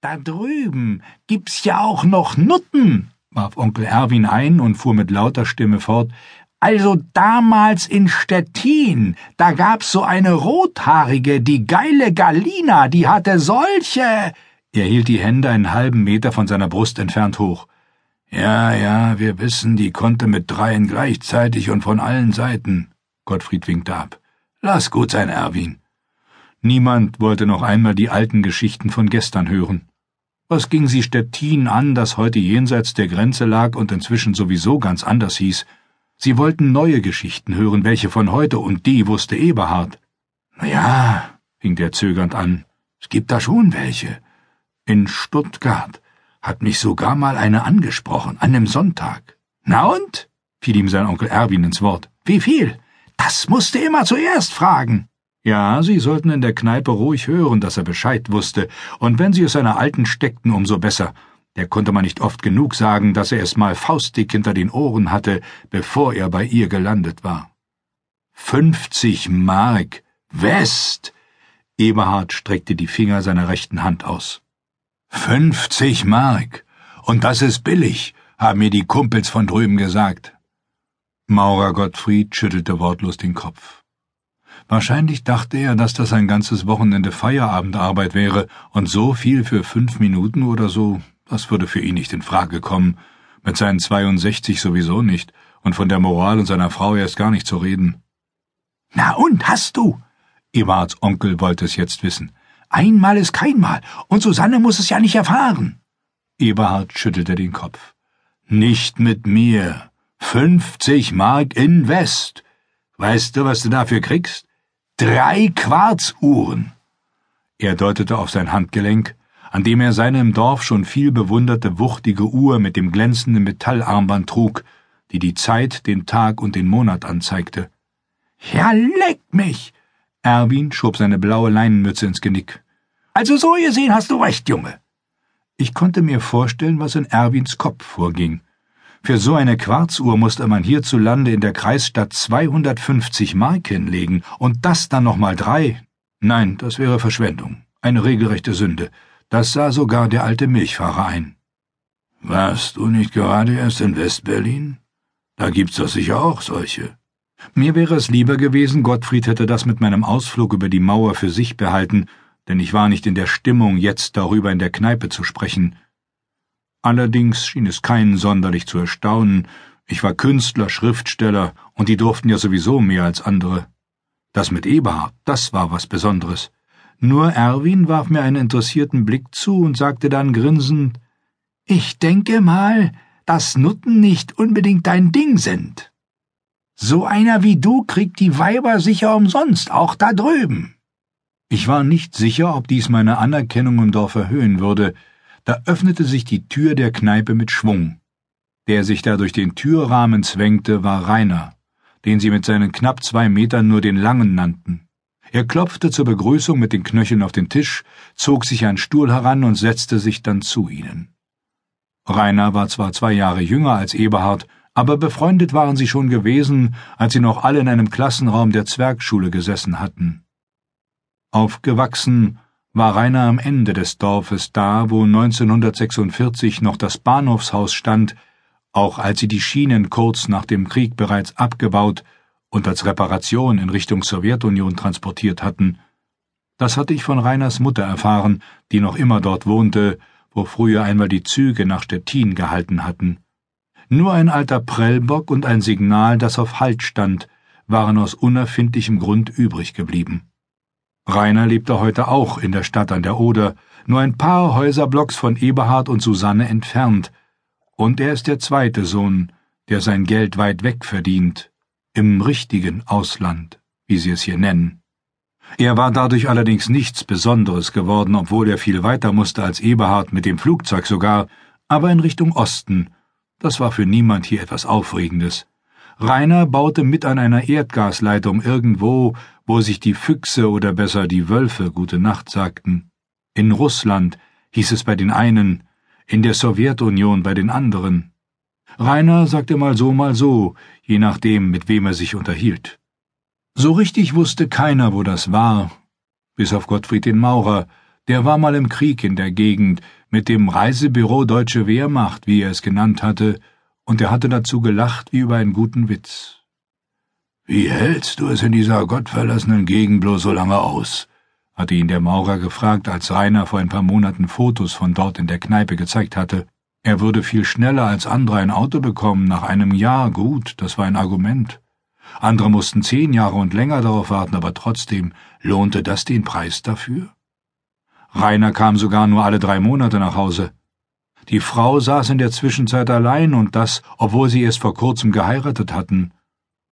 Da drüben gibt's ja auch noch Nutten, warf Onkel Erwin ein und fuhr mit lauter Stimme fort. Also damals in Stettin, da gab's so eine rothaarige, die geile Galina, die hatte solche. Er hielt die Hände einen halben Meter von seiner Brust entfernt hoch. Ja, ja, wir wissen, die konnte mit dreien gleichzeitig und von allen Seiten. Gottfried winkte ab. Lass gut sein, Erwin. Niemand wollte noch einmal die alten Geschichten von gestern hören. Was ging sie Stettin an, das heute jenseits der Grenze lag und inzwischen sowieso ganz anders hieß? Sie wollten neue Geschichten hören, welche von heute, und die wusste Eberhard. Na ja, fing der zögernd an, es gibt da schon welche. In Stuttgart hat mich sogar mal eine angesprochen, an einem Sonntag. Na und? fiel ihm sein Onkel Erwin ins Wort. Wie viel? Das musste immer zuerst fragen. Ja, sie sollten in der Kneipe ruhig hören, dass er Bescheid wusste, und wenn sie es seiner Alten steckten, umso besser. Der konnte man nicht oft genug sagen, dass er es mal faustdick hinter den Ohren hatte, bevor er bei ihr gelandet war. Fünfzig Mark West! Eberhard streckte die Finger seiner rechten Hand aus. Fünfzig Mark! Und das ist billig, haben mir die Kumpels von drüben gesagt. Maurer Gottfried schüttelte wortlos den Kopf. Wahrscheinlich dachte er, dass das ein ganzes Wochenende Feierabendarbeit wäre, und so viel für fünf Minuten oder so, das würde für ihn nicht in Frage kommen, mit seinen 62 sowieso nicht, und von der Moral und seiner Frau erst gar nicht zu reden. Na und, hast du? Eberhards Onkel wollte es jetzt wissen. Einmal ist keinmal, und Susanne muss es ja nicht erfahren. Eberhard schüttelte den Kopf. Nicht mit mir. Fünfzig Mark Invest. Weißt du, was du dafür kriegst? Drei Quarzuhren. Er deutete auf sein Handgelenk, an dem er seine im Dorf schon viel bewunderte wuchtige Uhr mit dem glänzenden Metallarmband trug, die die Zeit, den Tag und den Monat anzeigte. Ja, leck mich! Erwin schob seine blaue Leinenmütze ins Genick. Also so gesehen hast du recht, Junge. Ich konnte mir vorstellen, was in Erwins Kopf vorging. Für so eine Quarzuhr musste man hierzulande in der Kreisstadt 250 Mark hinlegen und das dann nochmal drei. Nein, das wäre Verschwendung. Eine regelrechte Sünde. Das sah sogar der alte Milchfahrer ein. Warst du nicht gerade erst in Westberlin? Da gibt's doch sicher auch solche. Mir wäre es lieber gewesen, Gottfried hätte das mit meinem Ausflug über die Mauer für sich behalten, denn ich war nicht in der Stimmung, jetzt darüber in der Kneipe zu sprechen. Allerdings schien es keinen sonderlich zu erstaunen, ich war Künstler, Schriftsteller, und die durften ja sowieso mehr als andere. Das mit Eberhard, das war was Besonderes. Nur Erwin warf mir einen interessierten Blick zu und sagte dann grinsend Ich denke mal, dass Nutten nicht unbedingt dein Ding sind. So einer wie du kriegt die Weiber sicher umsonst, auch da drüben. Ich war nicht sicher, ob dies meine Anerkennung im Dorf erhöhen würde, da öffnete sich die Tür der Kneipe mit Schwung. Der sich da durch den Türrahmen zwängte, war Rainer, den sie mit seinen knapp zwei Metern nur den Langen nannten. Er klopfte zur Begrüßung mit den Knöcheln auf den Tisch, zog sich einen Stuhl heran und setzte sich dann zu ihnen. Rainer war zwar zwei Jahre jünger als Eberhard, aber befreundet waren sie schon gewesen, als sie noch alle in einem Klassenraum der Zwergschule gesessen hatten. Aufgewachsen war Rainer am Ende des Dorfes da, wo 1946 noch das Bahnhofshaus stand, auch als sie die Schienen kurz nach dem Krieg bereits abgebaut und als Reparation in Richtung Sowjetunion transportiert hatten. Das hatte ich von Rainers Mutter erfahren, die noch immer dort wohnte, wo früher einmal die Züge nach Stettin gehalten hatten. Nur ein alter Prellbock und ein Signal, das auf Halt stand, waren aus unerfindlichem Grund übrig geblieben. Rainer lebte heute auch in der Stadt an der Oder, nur ein paar Häuserblocks von Eberhard und Susanne entfernt, und er ist der zweite Sohn, der sein Geld weit weg verdient, im richtigen Ausland, wie sie es hier nennen. Er war dadurch allerdings nichts Besonderes geworden, obwohl er viel weiter musste als Eberhard mit dem Flugzeug sogar, aber in Richtung Osten. Das war für niemand hier etwas Aufregendes. Rainer baute mit an einer Erdgasleitung irgendwo, wo sich die Füchse oder besser die Wölfe gute Nacht sagten. In Russland hieß es bei den einen, in der Sowjetunion bei den anderen. Rainer sagte mal so, mal so, je nachdem, mit wem er sich unterhielt. So richtig wusste keiner, wo das war, bis auf Gottfried den Maurer, Der war mal im Krieg in der Gegend mit dem Reisebüro Deutsche Wehrmacht, wie er es genannt hatte, und er hatte dazu gelacht wie über einen guten Witz. Wie hältst du es in dieser gottverlassenen Gegend bloß so lange aus? hatte ihn der Maurer gefragt, als Rainer vor ein paar Monaten Fotos von dort in der Kneipe gezeigt hatte. Er würde viel schneller als andere ein Auto bekommen, nach einem Jahr gut, das war ein Argument. Andere mussten zehn Jahre und länger darauf warten, aber trotzdem lohnte das den Preis dafür? Rainer kam sogar nur alle drei Monate nach Hause. Die Frau saß in der Zwischenzeit allein und das, obwohl sie erst vor kurzem geheiratet hatten.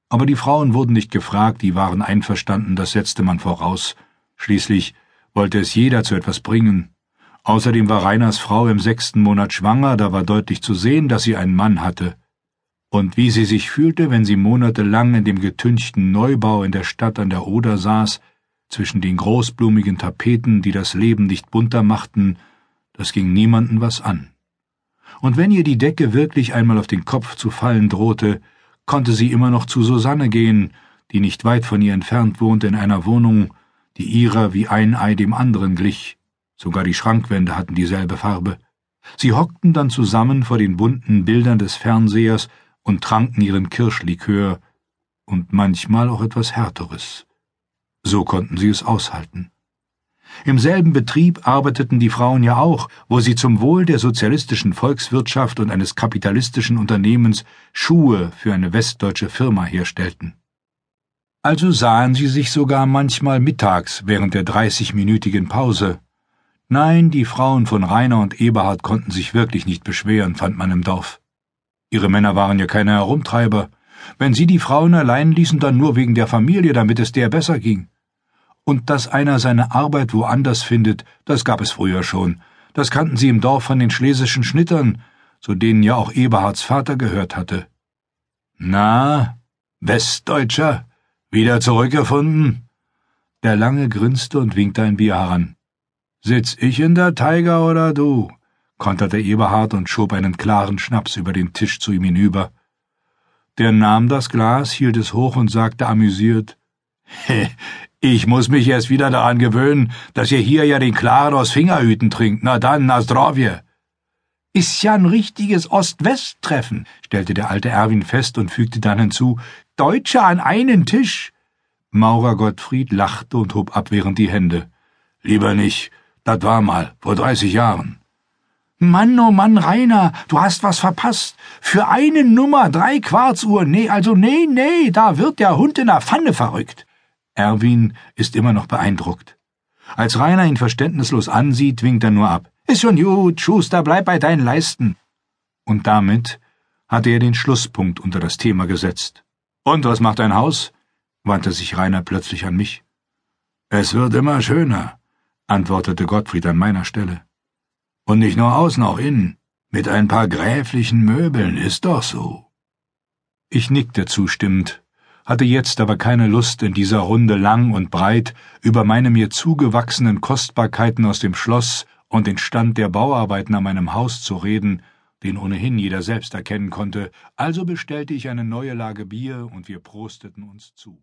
Aber die Frauen wurden nicht gefragt, die waren einverstanden, das setzte man voraus. Schließlich wollte es jeder zu etwas bringen. Außerdem war Reiners Frau im sechsten Monat schwanger, da war deutlich zu sehen, dass sie einen Mann hatte. Und wie sie sich fühlte, wenn sie monatelang in dem getünchten Neubau in der Stadt an der Oder saß, zwischen den großblumigen Tapeten, die das Leben nicht bunter machten, das ging niemanden was an. Und wenn ihr die Decke wirklich einmal auf den Kopf zu fallen drohte, konnte sie immer noch zu Susanne gehen, die nicht weit von ihr entfernt wohnte in einer Wohnung, die ihrer wie ein Ei dem anderen glich, sogar die Schrankwände hatten dieselbe Farbe. Sie hockten dann zusammen vor den bunten Bildern des Fernsehers und tranken ihren Kirschlikör und manchmal auch etwas Härteres. So konnten sie es aushalten. Im selben Betrieb arbeiteten die Frauen ja auch, wo sie zum Wohl der sozialistischen Volkswirtschaft und eines kapitalistischen Unternehmens Schuhe für eine westdeutsche Firma herstellten. Also sahen sie sich sogar manchmal mittags während der dreißigminütigen Pause. Nein, die Frauen von Rainer und Eberhard konnten sich wirklich nicht beschweren, fand man im Dorf. Ihre Männer waren ja keine Herumtreiber. Wenn sie die Frauen allein ließen, dann nur wegen der Familie, damit es der besser ging. Und dass einer seine Arbeit woanders findet, das gab es früher schon. Das kannten sie im Dorf von den schlesischen Schnittern, zu denen ja auch Eberhards Vater gehört hatte. Na, Westdeutscher, wieder zurückgefunden? Der Lange grinste und winkte ein Bier heran. Sitz ich in der Tiger oder du? konterte Eberhard und schob einen klaren Schnaps über den Tisch zu ihm hinüber. Der nahm das Glas, hielt es hoch und sagte amüsiert Ich muss mich erst wieder daran gewöhnen, dass ihr hier ja den Klaren aus Fingerhüten trinkt. Na dann, na zdrovje. Ist ja ein richtiges Ost-West-Treffen, stellte der alte Erwin fest und fügte dann hinzu, Deutsche an einen Tisch. Maurer Gottfried lachte und hob abwehrend die Hände. Lieber nicht, das war mal, vor dreißig Jahren. Mann, oh Mann, Rainer, du hast was verpasst. Für eine Nummer drei Quartsuhr, nee, also nee, nee, da wird der Hund in der Pfanne verrückt. Erwin ist immer noch beeindruckt. Als Rainer ihn verständnislos ansieht, winkt er nur ab. Ist schon gut, Schuster, bleib bei deinen Leisten. Und damit hatte er den Schlusspunkt unter das Thema gesetzt. Und was macht dein Haus? wandte sich Rainer plötzlich an mich. Es wird immer schöner, antwortete Gottfried an meiner Stelle. Und nicht nur außen, auch innen. Mit ein paar gräflichen Möbeln, ist doch so. Ich nickte zustimmend, hatte jetzt aber keine Lust, in dieser Runde lang und breit über meine mir zugewachsenen Kostbarkeiten aus dem Schloss und den Stand der Bauarbeiten an meinem Haus zu reden, den ohnehin jeder selbst erkennen konnte, also bestellte ich eine neue Lage Bier und wir prosteten uns zu.